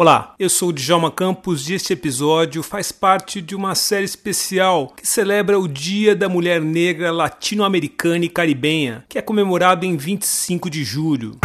Olá, eu sou o Djalma Campos e este episódio faz parte de uma série especial que celebra o Dia da Mulher Negra Latino-Americana e Caribenha, que é comemorado em 25 de julho.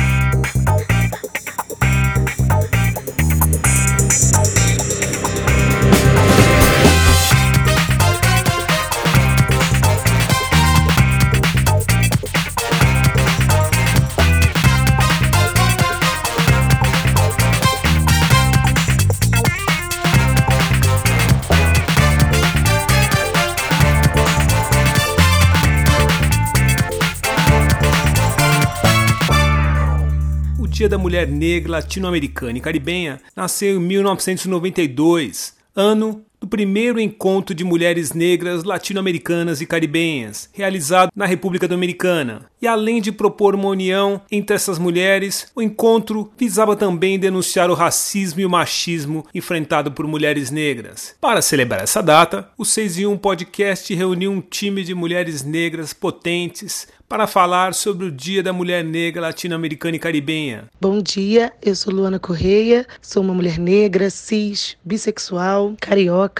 Dia da Mulher Negra Latino-Americana e Caribenha nasceu em 1992, ano do primeiro encontro de mulheres negras latino-americanas e caribenhas, realizado na República Dominicana. E além de propor uma união entre essas mulheres, o encontro visava também denunciar o racismo e o machismo enfrentado por mulheres negras. Para celebrar essa data, o 6 em 1 Podcast reuniu um time de mulheres negras potentes para falar sobre o Dia da Mulher Negra Latino-Americana e Caribenha. Bom dia, eu sou Luana Correia, sou uma mulher negra, cis, bissexual, carioca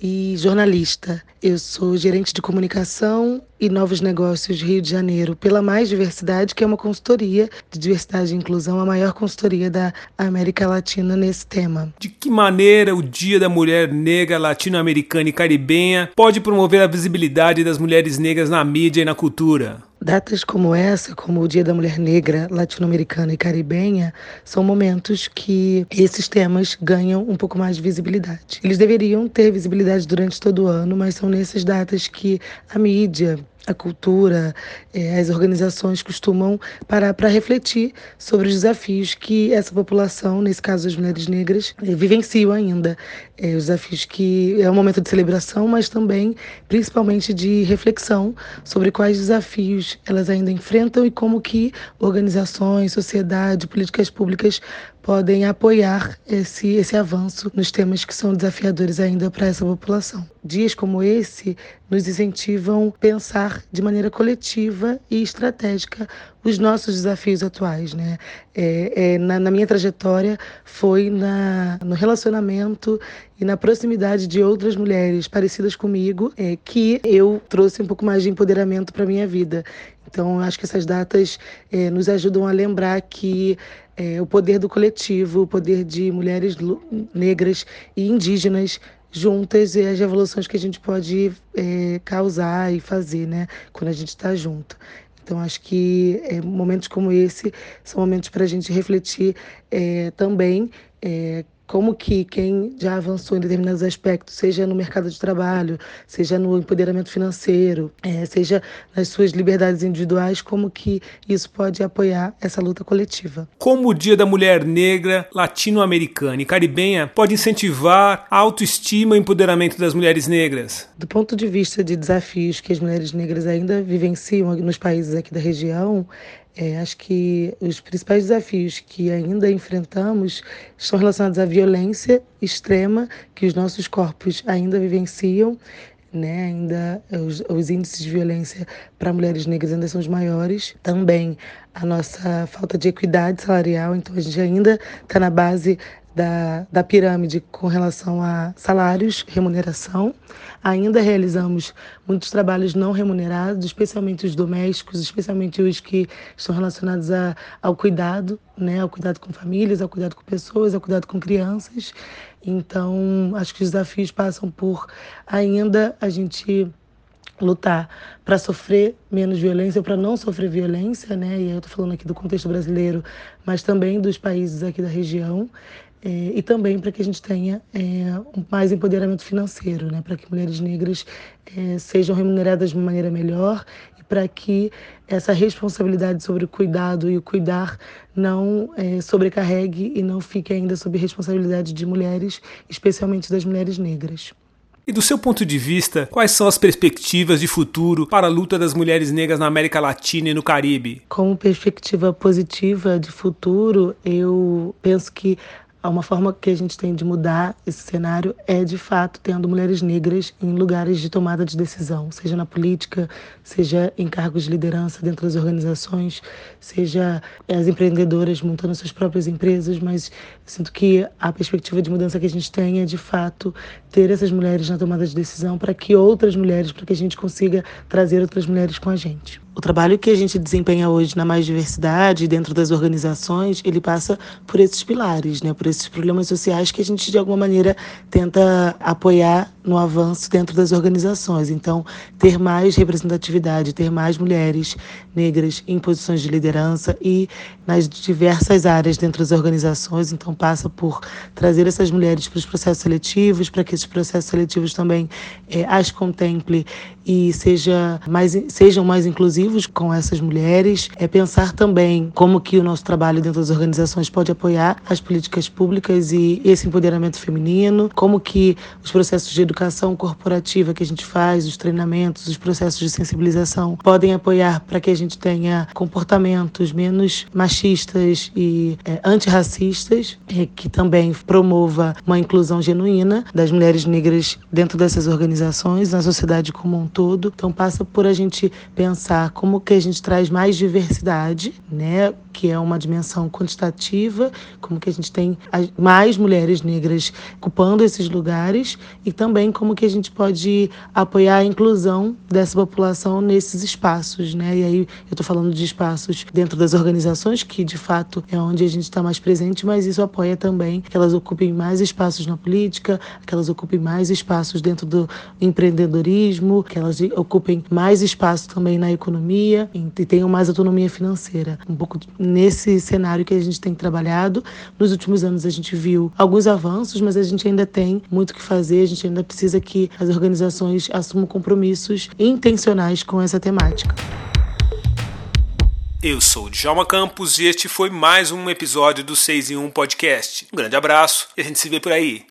e jornalista. Eu sou gerente de comunicação e novos negócios Rio de Janeiro pela Mais Diversidade, que é uma consultoria de diversidade e inclusão, a maior consultoria da América Latina nesse tema. De que maneira o Dia da Mulher Negra Latino-Americana e Caribenha pode promover a visibilidade das mulheres negras na mídia e na cultura? Datas como essa, como o Dia da Mulher Negra Latino-Americana e Caribenha, são momentos que esses temas ganham um pouco mais de visibilidade. Eles deveriam ter visibilidade durante todo o ano, mas são nessas datas que a mídia, a cultura, eh, as organizações costumam parar para refletir sobre os desafios que essa população, nesse caso as mulheres negras, eh, vivenciam ainda. Eh, os desafios que é um momento de celebração, mas também, principalmente, de reflexão sobre quais desafios elas ainda enfrentam e como que organizações, sociedade, políticas públicas podem apoiar esse, esse avanço nos temas que são desafiadores ainda para essa população. Dias como esse nos incentivam a pensar de maneira coletiva e estratégica os nossos desafios atuais. Né? É, é, na, na, minha trajetória foi na, no relacionamento e na proximidade de outras mulheres parecidas comigo é, que eu trouxe um pouco mais de empoderamento para minha vida. Então, acho que essas datas é, nos ajudam a lembrar que é, o poder do coletivo, o poder de mulheres negras e indígenas juntas e as revoluções que a gente pode é, causar e fazer, né, quando a gente está junto. Então, acho que é, momentos como esse são momentos para a gente refletir é, também é, como que quem já avançou em determinados aspectos, seja no mercado de trabalho, seja no empoderamento financeiro, é, seja nas suas liberdades individuais, como que isso pode apoiar essa luta coletiva. Como o Dia da Mulher Negra, Latino-Americana e Caribenha pode incentivar a autoestima e empoderamento das mulheres negras? Do ponto de vista de desafios que as mulheres negras ainda vivenciam nos países aqui da região, é, acho que os principais desafios que ainda enfrentamos estão relacionados à violência extrema que os nossos corpos ainda vivenciam. Né, ainda os, os índices de violência para mulheres negras ainda são os maiores. Também a nossa falta de equidade salarial, então a gente ainda está na base da, da pirâmide com relação a salários, remuneração. Ainda realizamos muitos trabalhos não remunerados, especialmente os domésticos, especialmente os que estão relacionados a, ao cuidado, né, ao cuidado com famílias, ao cuidado com pessoas, ao cuidado com crianças. Então, acho que os desafios passam por ainda a gente lutar para sofrer menos violência, para não sofrer violência, né? E eu estou falando aqui do contexto brasileiro, mas também dos países aqui da região. É, e também para que a gente tenha é, um mais empoderamento financeiro, né, para que mulheres negras é, sejam remuneradas de uma maneira melhor e para que essa responsabilidade sobre o cuidado e o cuidar não é, sobrecarregue e não fique ainda sob responsabilidade de mulheres, especialmente das mulheres negras. E do seu ponto de vista, quais são as perspectivas de futuro para a luta das mulheres negras na América Latina e no Caribe? Como perspectiva positiva de futuro, eu penso que uma forma que a gente tem de mudar esse cenário é, de fato, tendo mulheres negras em lugares de tomada de decisão, seja na política, seja em cargos de liderança dentro das organizações, seja as empreendedoras montando suas próprias empresas, mas sinto que a perspectiva de mudança que a gente tem é, de fato, ter essas mulheres na tomada de decisão para que outras mulheres, para que a gente consiga trazer outras mulheres com a gente. O trabalho que a gente desempenha hoje na Mais Diversidade, dentro das organizações, ele passa por esses pilares, né? por esses problemas sociais que a gente, de alguma maneira, tenta apoiar no avanço dentro das organizações. Então, ter mais representatividade, ter mais mulheres negras em posições de liderança e nas diversas áreas dentro das organizações. Então, passa por trazer essas mulheres para os processos seletivos, para que esses processos seletivos também é, as contemple e seja mais, sejam mais inclusivos com essas mulheres. É pensar também como que o nosso trabalho dentro das organizações pode apoiar as políticas públicas e esse empoderamento feminino, como que os processos de educação corporativa que a gente faz, os treinamentos, os processos de sensibilização podem apoiar para que a gente tenha comportamentos menos machistas e é, antirracistas, é, que também promova uma inclusão genuína das mulheres negras dentro dessas organizações, na sociedade como um todo. Então passa por a gente pensar como que a gente traz mais diversidade, né? que é uma dimensão quantitativa, como que a gente tem mais mulheres negras ocupando esses lugares e também como que a gente pode apoiar a inclusão dessa população nesses espaços, né? E aí eu estou falando de espaços dentro das organizações, que de fato é onde a gente está mais presente, mas isso apoia também que elas ocupem mais espaços na política, que elas ocupem mais espaços dentro do empreendedorismo, que elas ocupem mais espaço também na economia e tenham mais autonomia financeira. Um pouco nesse cenário que a gente tem trabalhado. Nos últimos anos a gente viu alguns avanços, mas a gente ainda tem muito que fazer, a gente ainda precisa que as organizações assumam compromissos intencionais com essa temática. Eu sou o Djalma Campos e este foi mais um episódio do 6 em 1 Podcast. Um grande abraço e a gente se vê por aí.